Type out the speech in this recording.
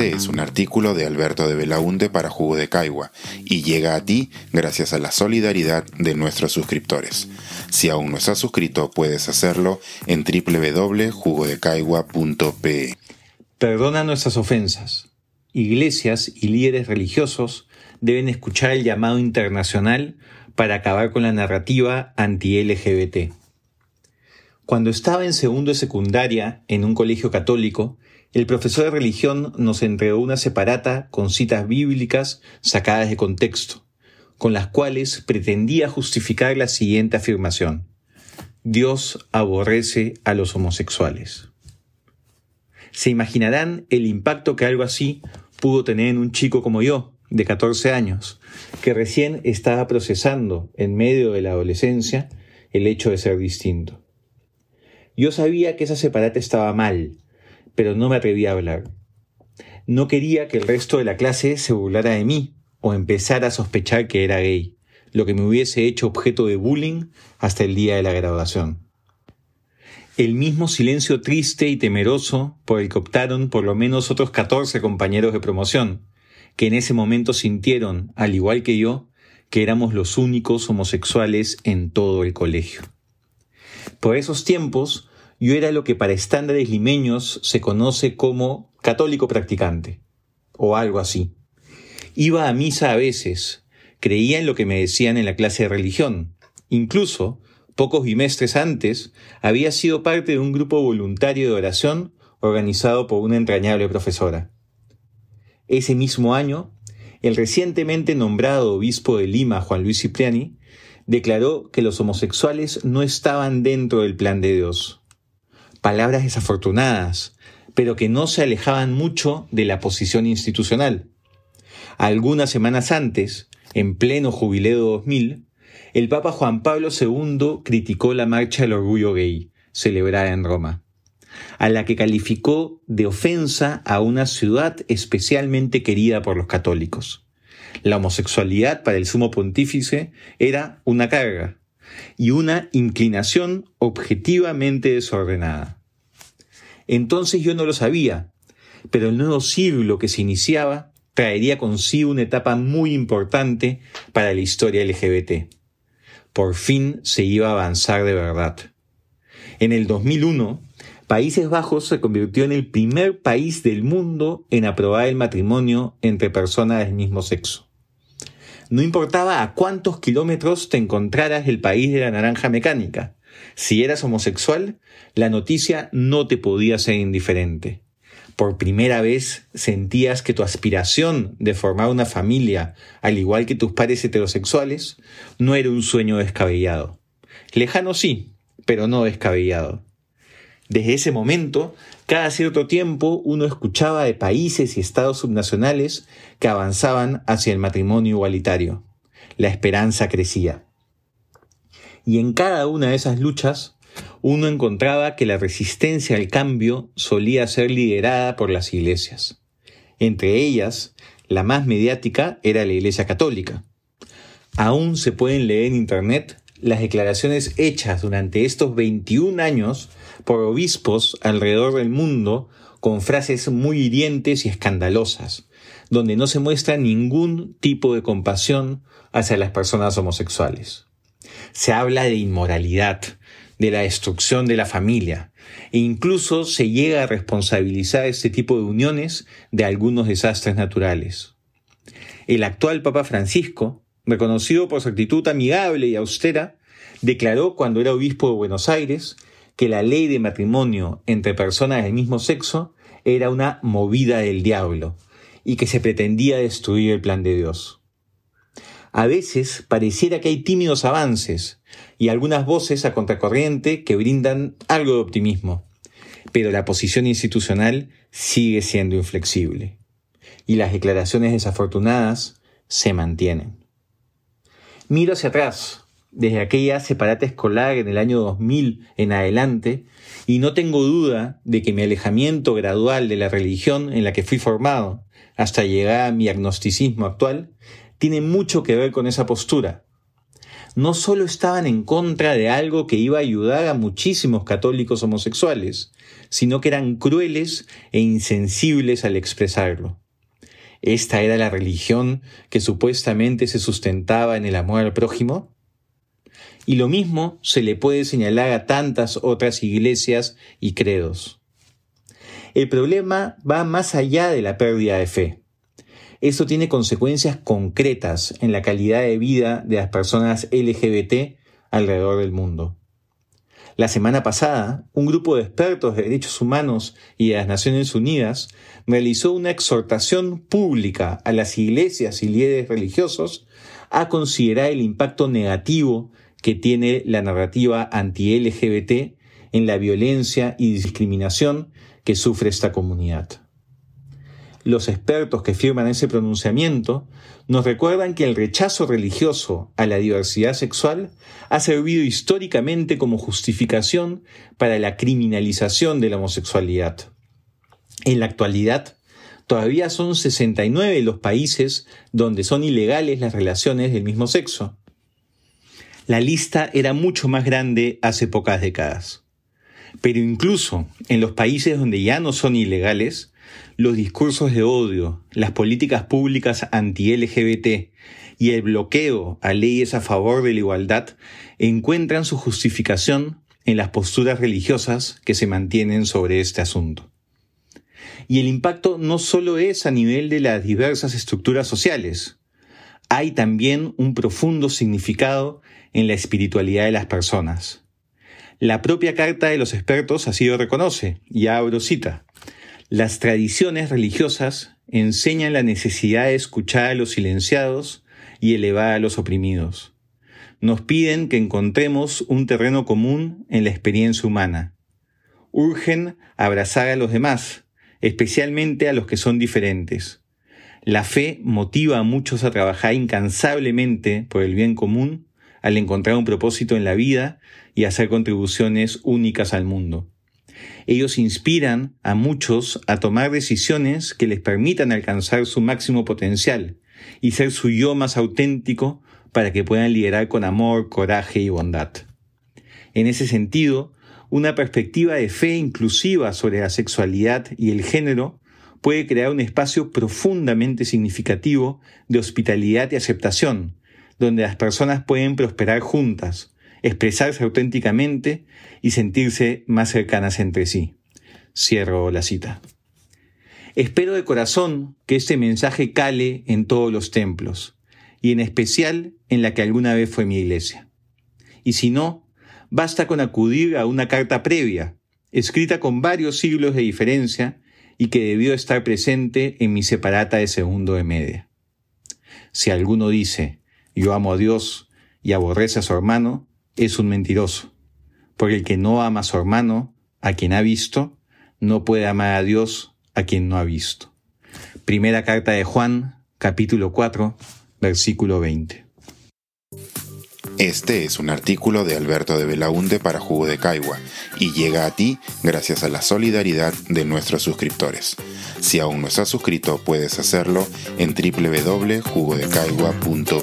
Este es un artículo de Alberto de Belaunte para Jugo de Caigua y llega a ti gracias a la solidaridad de nuestros suscriptores. Si aún no estás suscrito, puedes hacerlo en www.jugodecaigua.pe. Perdona nuestras ofensas. Iglesias y líderes religiosos deben escuchar el llamado internacional para acabar con la narrativa anti-LGBT. Cuando estaba en segundo de secundaria en un colegio católico, el profesor de religión nos entregó una separata con citas bíblicas sacadas de contexto, con las cuales pretendía justificar la siguiente afirmación. Dios aborrece a los homosexuales. Se imaginarán el impacto que algo así pudo tener en un chico como yo, de 14 años, que recién estaba procesando en medio de la adolescencia el hecho de ser distinto. Yo sabía que esa separata estaba mal, pero no me atrevía a hablar. No quería que el resto de la clase se burlara de mí o empezara a sospechar que era gay, lo que me hubiese hecho objeto de bullying hasta el día de la graduación. El mismo silencio triste y temeroso por el que optaron por lo menos otros 14 compañeros de promoción, que en ese momento sintieron, al igual que yo, que éramos los únicos homosexuales en todo el colegio. Por esos tiempos, yo era lo que para estándares limeños se conoce como católico practicante, o algo así. Iba a misa a veces, creía en lo que me decían en la clase de religión. Incluso, pocos bimestres antes, había sido parte de un grupo voluntario de oración organizado por una entrañable profesora. Ese mismo año, el recientemente nombrado obispo de Lima, Juan Luis Cipriani, declaró que los homosexuales no estaban dentro del plan de Dios palabras desafortunadas, pero que no se alejaban mucho de la posición institucional. Algunas semanas antes, en pleno jubileo 2000, el Papa Juan Pablo II criticó la Marcha del Orgullo Gay, celebrada en Roma, a la que calificó de ofensa a una ciudad especialmente querida por los católicos. La homosexualidad para el sumo pontífice era una carga, y una inclinación objetivamente desordenada. Entonces yo no lo sabía, pero el nuevo siglo que se iniciaba traería consigo una etapa muy importante para la historia LGBT. Por fin se iba a avanzar de verdad. En el 2001, Países Bajos se convirtió en el primer país del mundo en aprobar el matrimonio entre personas del mismo sexo. No importaba a cuántos kilómetros te encontraras del país de la naranja mecánica. Si eras homosexual, la noticia no te podía ser indiferente. Por primera vez sentías que tu aspiración de formar una familia, al igual que tus pares heterosexuales, no era un sueño descabellado. Lejano sí, pero no descabellado. Desde ese momento, cada cierto tiempo uno escuchaba de países y estados subnacionales que avanzaban hacia el matrimonio igualitario. La esperanza crecía. Y en cada una de esas luchas, uno encontraba que la resistencia al cambio solía ser liderada por las iglesias. Entre ellas, la más mediática era la Iglesia Católica. Aún se pueden leer en Internet las declaraciones hechas durante estos 21 años por obispos alrededor del mundo con frases muy hirientes y escandalosas, donde no se muestra ningún tipo de compasión hacia las personas homosexuales. Se habla de inmoralidad, de la destrucción de la familia, e incluso se llega a responsabilizar este tipo de uniones de algunos desastres naturales. El actual Papa Francisco, reconocido por su actitud amigable y austera, declaró cuando era obispo de Buenos Aires que la ley de matrimonio entre personas del mismo sexo era una movida del diablo y que se pretendía destruir el plan de Dios. A veces pareciera que hay tímidos avances y algunas voces a contracorriente que brindan algo de optimismo, pero la posición institucional sigue siendo inflexible y las declaraciones desafortunadas se mantienen. Miro hacia atrás, desde aquella separata escolar en el año 2000 en adelante, y no tengo duda de que mi alejamiento gradual de la religión en la que fui formado, hasta llegar a mi agnosticismo actual, tiene mucho que ver con esa postura. no solo estaban en contra de algo que iba a ayudar a muchísimos católicos homosexuales, sino que eran crueles e insensibles al expresarlo. ¿Esta era la religión que supuestamente se sustentaba en el amor al prójimo? Y lo mismo se le puede señalar a tantas otras iglesias y credos. El problema va más allá de la pérdida de fe. Esto tiene consecuencias concretas en la calidad de vida de las personas LGBT alrededor del mundo. La semana pasada, un grupo de expertos de derechos humanos y de las Naciones Unidas realizó una exhortación pública a las iglesias y líderes religiosos a considerar el impacto negativo que tiene la narrativa anti-LGBT en la violencia y discriminación que sufre esta comunidad. Los expertos que firman ese pronunciamiento nos recuerdan que el rechazo religioso a la diversidad sexual ha servido históricamente como justificación para la criminalización de la homosexualidad. En la actualidad, todavía son 69 los países donde son ilegales las relaciones del mismo sexo. La lista era mucho más grande hace pocas décadas. Pero incluso en los países donde ya no son ilegales, los discursos de odio, las políticas públicas anti-LGBT y el bloqueo a leyes a favor de la igualdad encuentran su justificación en las posturas religiosas que se mantienen sobre este asunto. Y el impacto no solo es a nivel de las diversas estructuras sociales, hay también un profundo significado en la espiritualidad de las personas. La propia carta de los expertos así lo reconoce, y abro cita. Las tradiciones religiosas enseñan la necesidad de escuchar a los silenciados y elevar a los oprimidos. Nos piden que encontremos un terreno común en la experiencia humana. Urgen abrazar a los demás, especialmente a los que son diferentes. La fe motiva a muchos a trabajar incansablemente por el bien común al encontrar un propósito en la vida y hacer contribuciones únicas al mundo. Ellos inspiran a muchos a tomar decisiones que les permitan alcanzar su máximo potencial y ser su yo más auténtico para que puedan liderar con amor, coraje y bondad. En ese sentido, una perspectiva de fe inclusiva sobre la sexualidad y el género puede crear un espacio profundamente significativo de hospitalidad y aceptación, donde las personas pueden prosperar juntas, expresarse auténticamente y sentirse más cercanas entre sí. Cierro la cita. Espero de corazón que este mensaje cale en todos los templos, y en especial en la que alguna vez fue mi iglesia. Y si no, basta con acudir a una carta previa, escrita con varios siglos de diferencia y que debió estar presente en mi separata de segundo de media. Si alguno dice, yo amo a Dios y aborrece a su hermano, es un mentiroso. Porque el que no ama a su hermano, a quien ha visto, no puede amar a Dios a quien no ha visto. Primera carta de Juan, capítulo 4, versículo 20. Este es un artículo de Alberto de Belaunde para Jugo de Caigua y llega a ti gracias a la solidaridad de nuestros suscriptores. Si aún no estás suscrito, puedes hacerlo en www.jugodecaigua.pe.